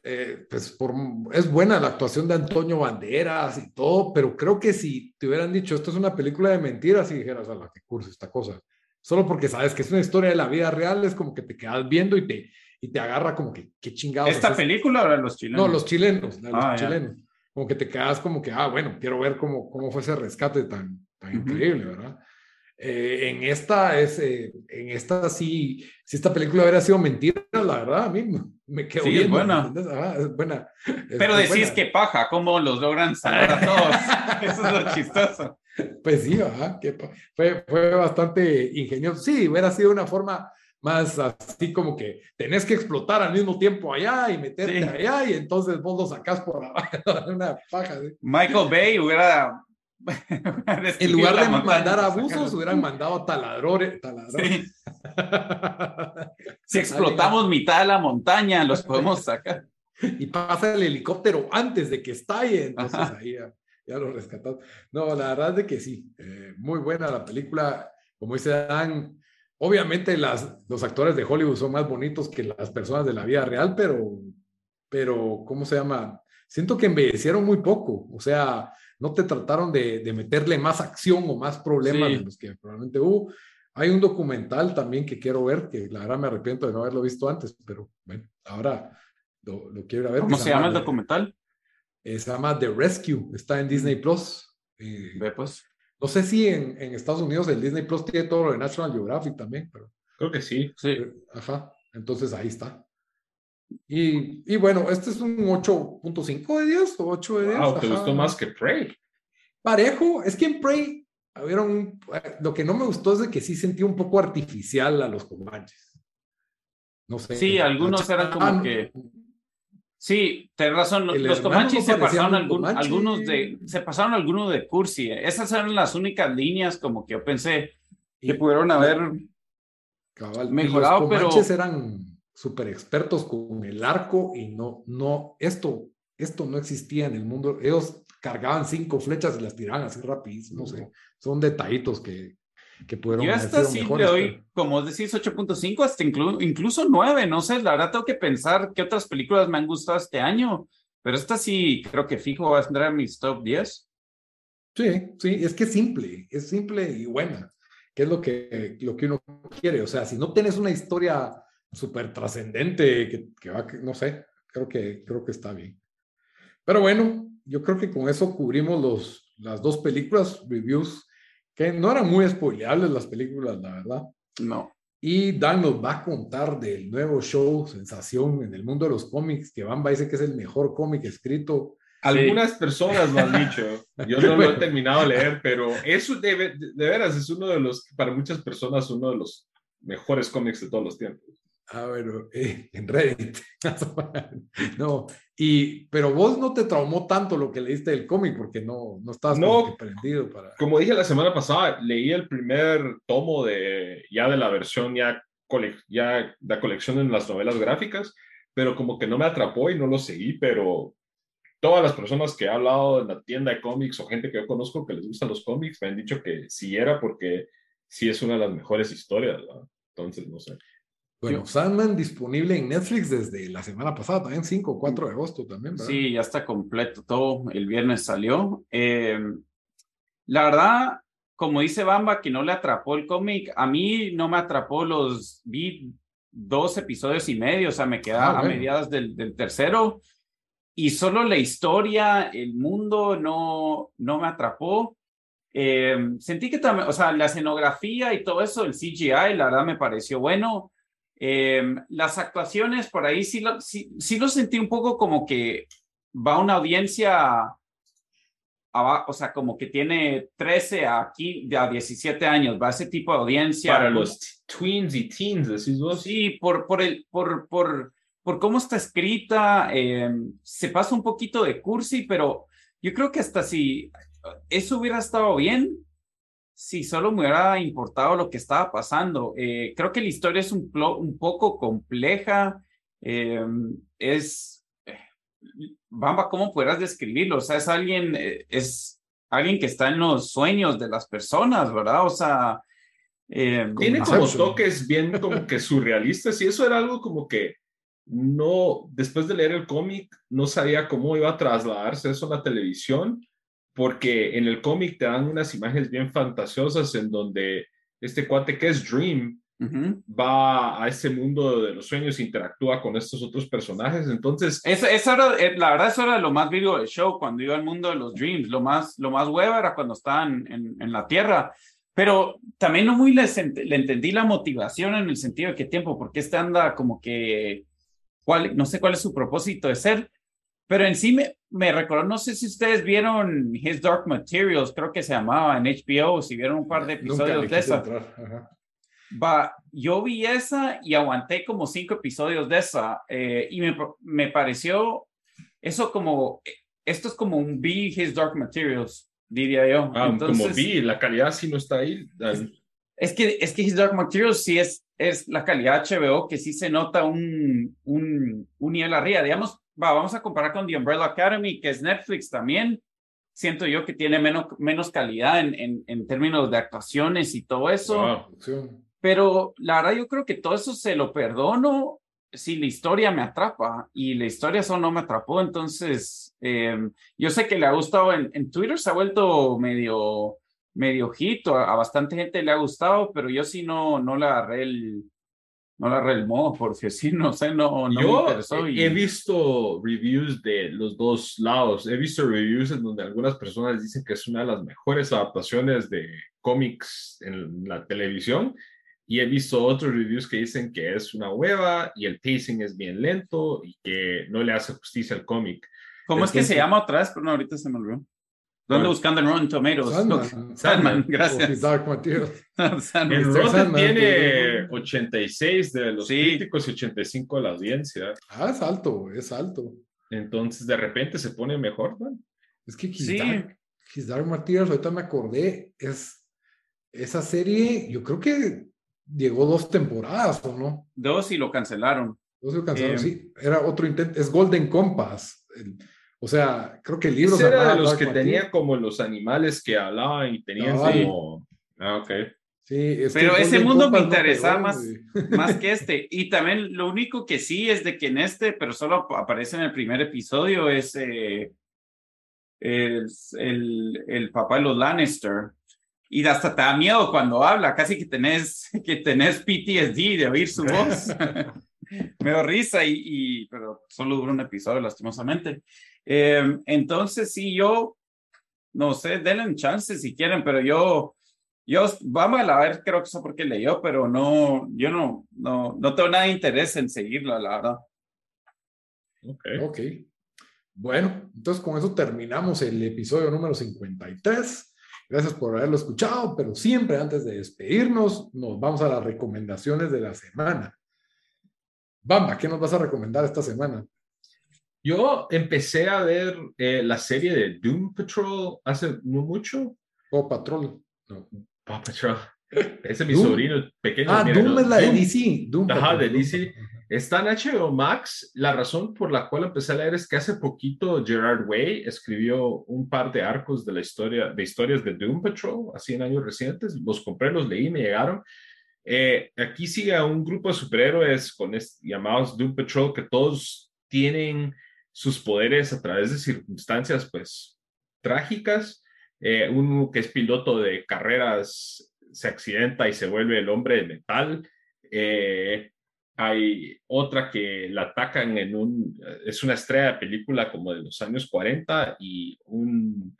eh, pues por, es buena la actuación de Antonio Banderas y todo, pero creo que si te hubieran dicho esto es una película de mentiras y dijeras, a la que curso esta cosa, solo porque sabes que es una historia de la vida real, es como que te quedas viendo y te, y te agarra como que, qué chingados. ¿Esta película o la de los chilenos? No, los chilenos, los ah, chilenos. Como que te quedas como que, ah, bueno, quiero ver cómo, cómo fue ese rescate tan, tan increíble, ¿verdad? Eh, en esta es, eh, en esta sí, si esta película hubiera sido mentira, la verdad, a mí me quedo sí, bien. Es buena. es buena. Pero decís que paja, ¿cómo los logran salvar a todos? Eso es lo chistoso. Pues sí, que fue, fue bastante ingenioso. Sí, hubiera sido una forma más así como que tenés que explotar al mismo tiempo allá y meterte allá y entonces vos lo sacás por abajo, una paja. Michael Bay hubiera en lugar de mandar abusos, hubieran mandado taladrores. si explotamos mitad de la montaña, los podemos sacar. Y pasa el helicóptero antes de que estalle, entonces ahí ya, lo rescatamos. No, la verdad es que sí, eh, muy buena la película. Como dice Dan, obviamente las, los actores de Hollywood son más bonitos que las personas de la vida real, pero, pero, ¿cómo se llama? Siento que embellecieron muy poco. O sea, no te trataron de, meterle más acción o más problemas de los que probablemente hubo. Hay un documental también que quiero ver, que la verdad me arrepiento de no haberlo visto antes, pero bueno, ahora lo, quiero ver. ¿Cómo se, llama el documental? Eh, se llama The Rescue, está en Disney Plus. Eh, Ve pues. No sé si en, Estados Unidos el Disney Plus tiene todo lo de National Geographic también, pero. Creo que sí. Sí. Ajá. Entonces ahí está. Y, bueno, este es un 8.5 de 10 o 8 de 10. Wow, ¿te gustó más que Prey? Parejo, es que en Prey, un, lo que no me gustó es de que sí sentí un poco artificial a los Comanches. No sé. Sí, algunos eran como que. Sí, tenés razón. Los Comanches se pasaron algunos de, se pasaron algunos de cursi. Esas eran las únicas líneas como que yo pensé que pudieron haber mejorado, los Comanches eran súper expertos con el arco y no, no, esto, esto no existía en el mundo. Ellos cargaban cinco flechas y las tiraban así rapidísimo, no sé, son detallitos que, que pudieron Yo hasta sí le doy, como decís, 8.5, hasta incluso 9, no sé, la verdad tengo que pensar qué otras películas me han gustado este año, pero esta sí creo que fijo va a entrar en mis top 10. Sí, sí, es que es simple, es simple y buena, que es lo que, lo que uno quiere, o sea, si no tienes una historia súper trascendente, que, que, va, no sé, creo que, creo que está bien. Pero bueno, yo creo que con eso cubrimos los, las dos películas, reviews, que no eran muy spoileables las películas, la verdad. No. Y Dan nos va a contar del nuevo show, sensación en el mundo de los cómics, que Bamba dice que es el mejor cómic escrito. Algunas personas lo han dicho, yo no lo he terminado de leer, pero eso de, de, de veras es uno de los, para muchas personas, uno de los mejores cómics de todos los tiempos. Ah, bueno, eh, en Reddit. no, y, pero vos no te traumó tanto lo que leíste del cómic porque no, no estabas no, prendido para... Como dije la semana pasada, leí el primer tomo de ya de la versión ya, ya la colección en las novelas gráficas, pero como que no me atrapó y no lo seguí, pero todas las personas que he hablado en la tienda de cómics o gente que yo conozco que les gustan los cómics me han dicho que sí era porque sí es una de las mejores historias, ¿verdad? Entonces, no sé. Bueno, Sandman disponible en Netflix desde la semana pasada, también 5 o 4 de agosto también, ¿verdad? Sí, ya está completo todo. El viernes salió. Eh, la verdad, como dice Bamba, que no le atrapó el cómic, a mí no me atrapó los, vi dos episodios y medio, o sea, me quedaba ah, a mediados del, del, tercero y solo la historia, el mundo no, no me atrapó. Eh, sentí que también, o sea, la escenografía y todo eso, el CGI, la verdad me pareció bueno Em, las actuaciones por ahí sí lo, sí, lo sentí un poco como que va una audiencia, o sea, como que tiene 13 a, aquí, a 17 años, va ese tipo de audiencia. Para los tweens y teens, decís vos. Sí, por, por, el, por, por, por cómo está escrita, em, se pasa un poquito de cursi, pero yo creo que hasta si eso hubiera estado bien, si solo me hubiera importado lo que estaba pasando. Eh, creo que la historia es un, un poco compleja. Eh, es. Eh, Bamba, ¿cómo pudieras describirlo? O sea, es alguien, es alguien que está en los sueños de las personas, ¿verdad? O sea. Tiene como toques bien como que surrealistas y eso era algo como que no, después de leer el cómic, no sabía cómo iba a trasladarse eso a la televisión, porque en el cómic te dan unas imágenes bien fantasiosas en donde este cuate que es Dream va a ese mundo de los sueños, interactúa con estos otros personajes. Entonces, es, es eh, la verdad, eso era lo más vivo del show cuando iba al mundo de los Dreams. Lo más, lo más hueva era cuando estaban en, en la Tierra. Pero también no muy le, le, entendí la motivación en el sentido de qué tiempo, porque este anda como que, cuál, no sé cuál es su propósito de ser, pero en sí me, me recordó, no sé si ustedes vieron His Dark Materials, creo que se llamaba en HBO, si vieron un par de episodios de esa. Va, yo vi esa y aguanté como cinco episodios de esa eh, y me, me pareció eso como, esto es como un B His Dark Materials, diría yo. Ah, como vi, la calidad sí no está ahí. Es, que, es que His Dark Materials sí es, es la calidad HBO, que sí se nota un, un, un nivel arriba. Digamos, va, vamos a comparar con The Umbrella Academy, que es Netflix también. Siento yo que tiene menos, menos calidad en, en, en términos de actuaciones y todo eso. Pero la verdad yo creo que todo eso se lo perdono si la historia me atrapa y la historia eso no me atrapó, entonces eh, yo sé que le ha gustado en, en, Twitter, se ha vuelto medio, medio hit, a, bastante gente le ha gustado, pero yo sí no, no le agarré el, no el modo, porque sí, no sé, no, no yo me interesó. He visto reviews de los dos lados, he visto reviews en donde algunas personas dicen que es una de las mejores adaptaciones de cómics en la televisión y he visto otros reviews que dicen que es una hueva y el pacing es bien lento y que no le hace justicia al cómic. ¿Cómo es que se llama otra vez? Pero no, ahorita se me olvidó. ¿Dónde buscando en Rotten Tomatoes? Sandman. Sandman, gracias. Dark Material. En Rotten tiene 86 de los críticos y 85 de la audiencia. Ah, es alto, es alto. Entonces, de repente se pone mejor, ¿no? Es que His, Dark, His Dark Materials, ahorita me acordé, es esa serie, yo creo que llegó dos temporadas, ¿o no? Dos y lo cancelaron. Dos y lo cancelaron, eh, sí. Era otro intento, es Golden Compass. O sea, creo que el libro... era de los que tenía como los animales que hablaban y tenían como... Ah, ok. Sí, Pero ese mundo me interesaba más, más que este. Y también lo único que sí es de que en este, pero solo aparece en el primer episodio, es, eh, es el, el papá de los Lannister y hasta te da miedo cuando habla, casi que tenés, que tenés PTSD de oír su voz. Me da risa, y, y, pero solo dura un episodio, lastimosamente. Eh, entonces, sí, yo, no sé, denle un chance si quieren, pero yo, yo, vamos a ver, creo que eso porque leyó, pero no, yo no, no, no tengo nada de interés en seguirlo, la verdad. Ok. Ok. Bueno, entonces con eso terminamos el episodio número 53. Gracias por haberlo escuchado, pero siempre antes de despedirnos, nos vamos a las recomendaciones de la semana. Bamba, ¿qué nos vas a recomendar esta semana? Yo empecé a ver eh, la serie de Doom Patrol hace no mucho. Oh, Patrol. No. Paw Patrol. Ese es mi sobrino pequeño. Ah, Doom es la de DC. Doom Ajá, de DC. Está en HBO Max. La razón por la cual empecé a leer es que hace poquito Gerard Way escribió un par de arcos de la historia, de historias de Doom Patrol, así en años recientes. Los compré, los leí, me llegaron. Eh, aquí sigue a un grupo de superhéroes con llamados Doom Patrol que todos tienen sus poderes a través de circunstancias, pues, trágicas. Eh, uno que es piloto de carreras se accidenta y se vuelve el hombre de metal. Eh, hay otra que la atacan en un, es una estrella de película como de los años 40 y un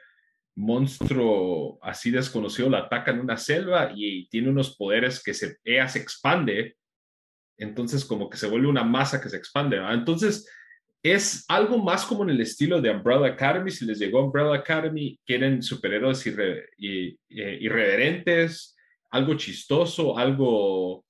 monstruo así desconocido la ataca en una selva y tiene unos poderes que se, ella se expande, entonces como que se vuelve una masa que se expande. Entonces es algo más como en el estilo de Umbrella Academy, si les llegó Umbrella Academy, quieren superhéroes irreverentes, algo chistoso, algo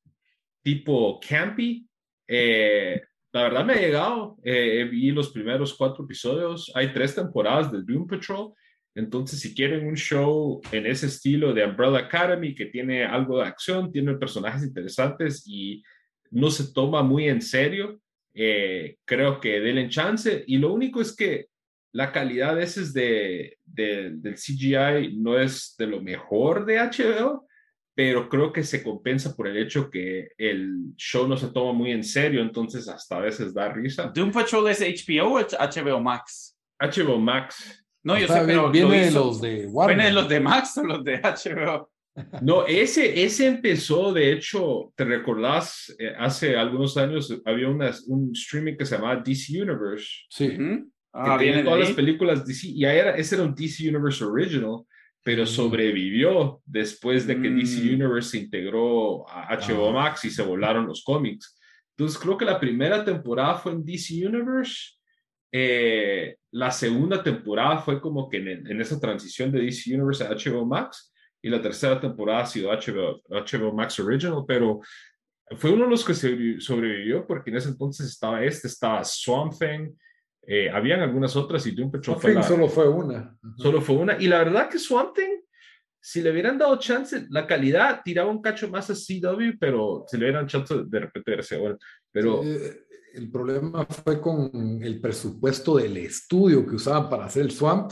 tipo campy. Eh, la verdad me ha llegado, eh, vi los primeros cuatro episodios, hay tres temporadas de Doom Patrol, entonces si quieren un show en ese estilo de Umbrella Academy que tiene algo de acción, tiene personajes interesantes y no se toma muy en serio, eh, creo que denle chance y lo único es que la calidad a veces de, del CGI no es de lo mejor de HBO, pero creo que se compensa por el hecho que el show no se toma muy en serio, entonces hasta a veces da risa. ¿Doom Patrol es HBO o HBO Max? HBO Max. No, yo O sea, sé, pero viene lo de hizo- los de Warner. ¿Viene de los de Max o los de HBO? No, ese, ese empezó, de hecho, ¿te recordás? Eh, hace algunos años había una- un streaming que se llamaba DC Universe, Sí. Que Ah, tenía viene de todas las ahí. películas DC, y era, ese era un DC Universe Original, pero Mm. sobrevivió después de que DC Mm. Universe se integró a HBO Ah. Max y se volaron los cómics. Entonces creo que la primera temporada fue en DC Universe. Eh, la segunda temporada fue como que en, en esa transición de DC Universe a HBO Max y la tercera temporada ha sido HBO, HBO Max Original, pero fue uno de los que sobrevivió porque en ese entonces estaba este, estaba Swamp Thing, eh, habían algunas otras y Doom Patrol fue Swamp la- solo fue una. Solo fue una. Y la verdad que Swamp Thing, si le hubieran dado chance, la calidad tiraba un cacho más a CW, pero si le hubieran chance de repente verse bueno. Pero Eh, el problema fue con el presupuesto del estudio que usaban para hacer el Swamp.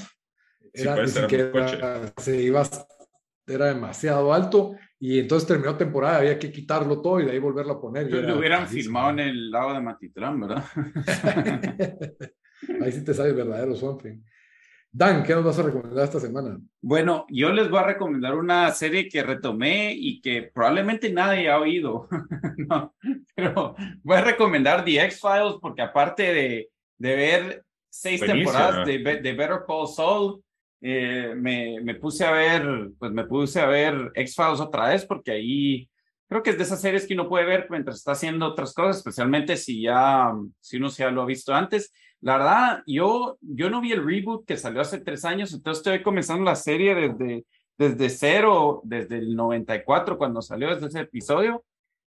Sí, Era, pues, ni era se iba, era demasiado alto y entonces terminó temporada, había que quitarlo todo y de ahí volverlo a poner. y Lo era hubieran carísimo. filmado en el lago de Matitlán, ¿verdad? Ahí sí te sale el verdadero Swamp Thing. Dan, ¿qué nos vas a recomendar esta semana? Bueno, yo les voy a recomendar una serie que retomé y que probablemente nadie ha oído. No, pero voy a recomendar The X-Files porque aparte de, de ver seis temporadas de, Be- de Better Call Saul, eh, me, me puse a ver, pues me puse a ver X-Files otra vez porque ahí creo que es de esas series que uno puede ver mientras está haciendo otras cosas, especialmente si ya, si uno ya lo ha visto antes. La verdad, yo, yo no vi el reboot que salió hace tres años, entonces estoy comenzando la serie desde, desde cero, desde el 94, cuando salió desde ese episodio.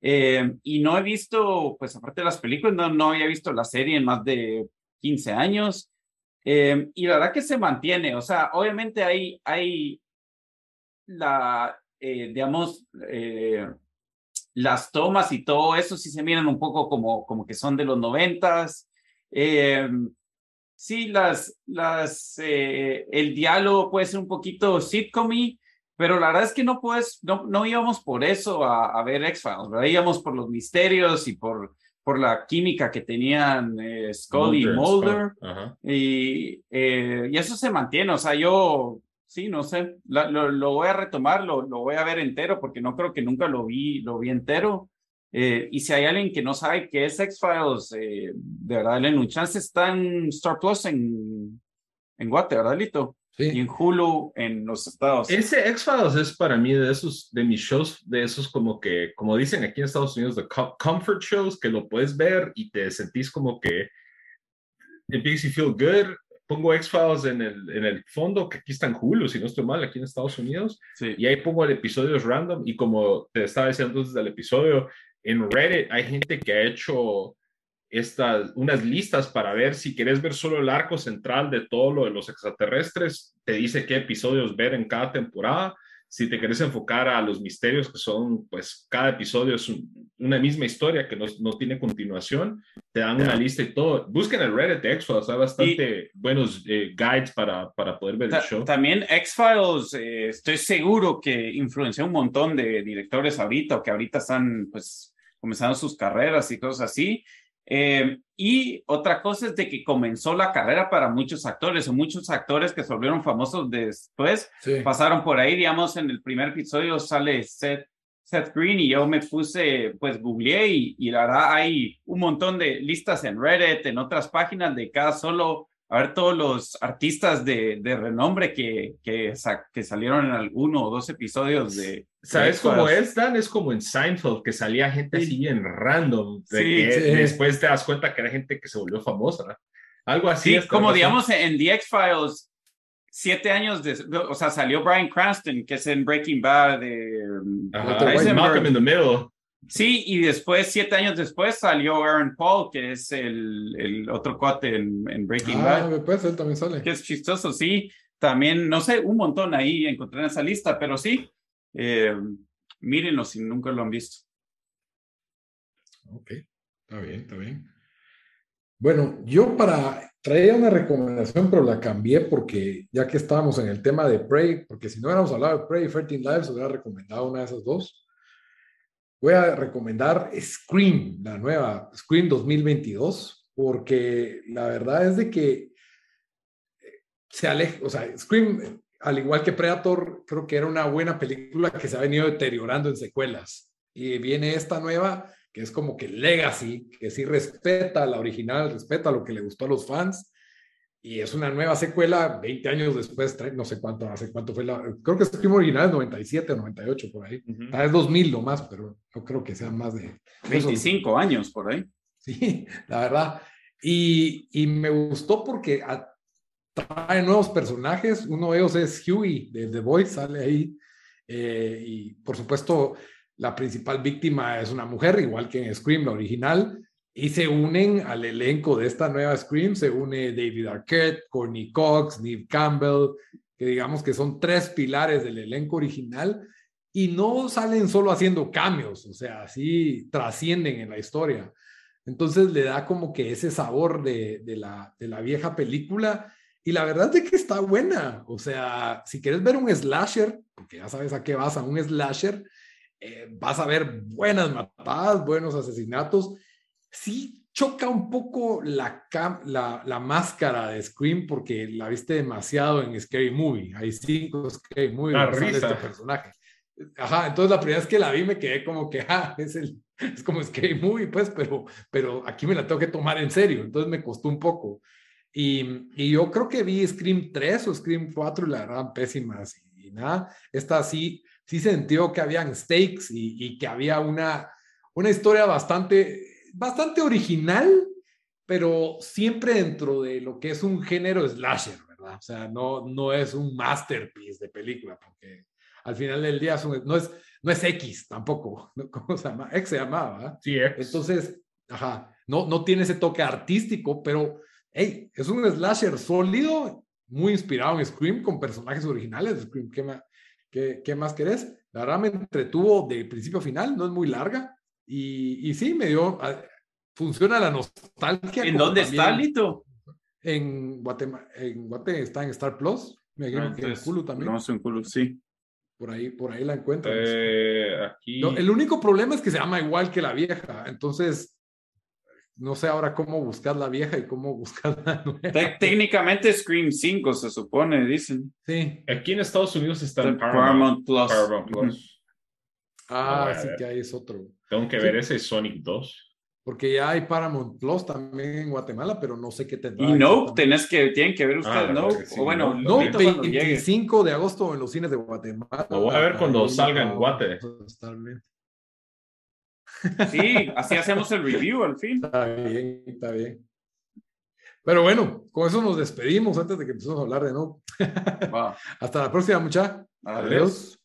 Eh, y no he visto, pues aparte de las películas, no, no había visto la serie en más de 15 años. Eh, y la verdad que se mantiene, o sea, obviamente hay, hay la, eh, digamos, las tomas y todo eso sí se miran un poco como, como que son de los noventas. Eh, sí, las, las, eh, el diálogo puede ser un poquito sitcom pero la verdad es que no puedes, no, no íbamos por eso a, a ver X-Files, ¿verdad? Íbamos por los misterios y por, por la química que tenían eh, Scully y and Mulder. Scott, ajá. Y, eh, y eso se mantiene, o sea, yo sí, no sé, la- lo, lo voy a retomar, lo, lo voy a ver entero porque no creo que nunca lo vi, lo vi entero. Eh, y si hay alguien que no sabe qué es X-Files, eh, de verdad, denle un chance, está en Star Plus en, en Guate, ¿verdad, Lito? Y Sí. en Hulu en los Estados. Ese X-Files es para mí de esos, de mis shows, de esos como que, como dicen aquí en Estados Unidos, de co- comfort shows, que lo puedes ver y te sentís como que it makes you feel good. Pongo X-Files en el, en el fondo, que aquí está en Hulu, si no estoy mal, aquí en Estados Unidos, Sí. y ahí pongo el episodio random y como te estaba diciendo antes del episodio, en Reddit hay gente que ha hecho estas, unas listas para ver si quieres ver solo el arco central de todo lo de los extraterrestres, te dice qué episodios ver en cada temporada. Si te quieres enfocar a los misterios que son, pues cada episodio es un- una misma historia que no, no tiene continuación, te dan una lista y todo. Busquen el Reddit de X-Files, hay bastante buenos eh, guides para, para poder ver el show. También X-Files, eh, estoy seguro que influenció un montón de directores ahorita o que ahorita están pues comenzando sus carreras y cosas así. Eh, y otra cosa es de que comenzó la carrera para muchos actores o muchos actores que se volvieron famosos después Sí. pasaron por ahí, digamos, en el primer episodio sale Seth, Seth Green y yo me puse, pues googleé y, y la verdad hay un montón de listas en Reddit, en otras páginas de cada solo, a ver todos los artistas de, de renombre que, que, sa- que salieron en alguno o dos episodios de... ¿Sabes cómo es, Dan? Es como en Seinfeld, que salía gente Sí. así bien random, de Sí, que sí. después te das cuenta que era gente que se volvió famosa. Algo así. Sí, como digamos en The X-Files, siete años de, o sea, salió Brian Cranston, que es en Breaking Bad de Ajá. Heisenberg. Malcolm in the Middle. Sí, y después, siete años después, salió Aaron Paul, que es el, el otro cuate en, en Breaking Ah, Bad, pues él también sale. que es chistoso, sí. También, no sé, un montón ahí encontré en esa lista, pero sí, eh, mírenlo si nunca lo han visto. Ok, está bien, está bien. Bueno, yo para traía una recomendación, pero la cambié porque ya que estábamos en el tema de Prey, porque si no hubiéramos hablado de Prey y 13 Lives, hubiera recomendado una de esas dos. Voy a recomendar Scream, la nueva Scream 2022, porque la verdad es de que eh, se aleja, o sea, Scream, al igual que Predator, creo que era una buena película que se ha venido deteriorando en secuelas. Y viene esta nueva, que es como que Legacy, que sí respeta la original, respeta lo que le gustó a los fans. Y es una nueva secuela, 20 años después, no sé cuánto, hace cuánto fue la, creo que Scream original es 97 o 98 por ahí. Tal vez 2000 lo más, pero no creo que sean más de... 25 años por ahí. Sí, la verdad. Y, y me gustó porque trae nuevos personajes. Uno de ellos es Huey de The Voice, sale ahí. Eh, y por supuesto, la principal víctima es una mujer, igual que en Scream, la original. Y se unen al elenco de esta nueva Scream, se une David Arquette, Courtney Cox, Neve Campbell, que digamos que son tres pilares del elenco original y no salen solo haciendo cambios, o sea, así trascienden en la historia. Entonces le da como que ese sabor de, de, la, de la vieja película y la verdad es que está buena. O sea, si quieres ver un slasher, porque ya sabes a qué vas, a un slasher, eh, vas a ver buenas matadas, buenos asesinatos. Sí choca un poco la, la, la, máscara de Scream porque la viste demasiado en Scary Movie. Hay cinco Scary Movie de este personaje. Ajá, entonces la primera vez que la vi me quedé como que, ah, es, el, es como Scary Movie, pues, pero, pero aquí me la tengo que tomar en serio. Entonces me costó un poco. Y, y yo creo que vi Scream 3 o Scream 4 y la verdad pésimas y, y nada. Esta sí sí sintió que habían stakes y, que había una, una historia bastante, bastante original, pero siempre dentro de lo que es un género slasher, ¿verdad? O sea, no, no es un masterpiece de película, porque al final del día no, es, no es X tampoco. ¿Cómo se llama? X se llamaba. Sí, Entonces, ajá, no, no tiene ese toque artístico, pero hey, es un slasher sólido, muy inspirado en Scream, con personajes originales de Scream. ¿Qué más? ¿Qué, ¿Qué, más querés? La verdad me entretuvo de principio a final, no es muy larga. Y, y sí, me dio. Ah, funciona la nostalgia. ¿En dónde está, Lito? En Guatemala, en Guate está en Star Plus. Me imagino ah, que en Hulu también. No, en Hulu, sí. Por ahí, por ahí la encuentro. Eh, aquí... el único problema es que se llama igual que la vieja. Entonces, no sé ahora cómo buscar la vieja y cómo buscar la nueva. Técnicamente Scream 5 se supone, dicen. Sí. Aquí en Estados Unidos está en Paramount, Plus. Plus. Ah, sí que ahí es otro. Tengo que ver ese Sonic 2. Porque ya hay Paramount Plus también en Guatemala, pero no sé qué tendrá. Y no, tenés que, tienen que ver ustedes, ah, no. O bueno, no, 25 de agosto en los cines de Guatemala. Lo voy a ver cuando salga en Guate. Sí, así hacemos el review al fin. Está bien, está bien. Pero bueno, con eso nos despedimos antes de que empecemos a hablar de nuevo. Hasta la próxima, mucha. Adiós.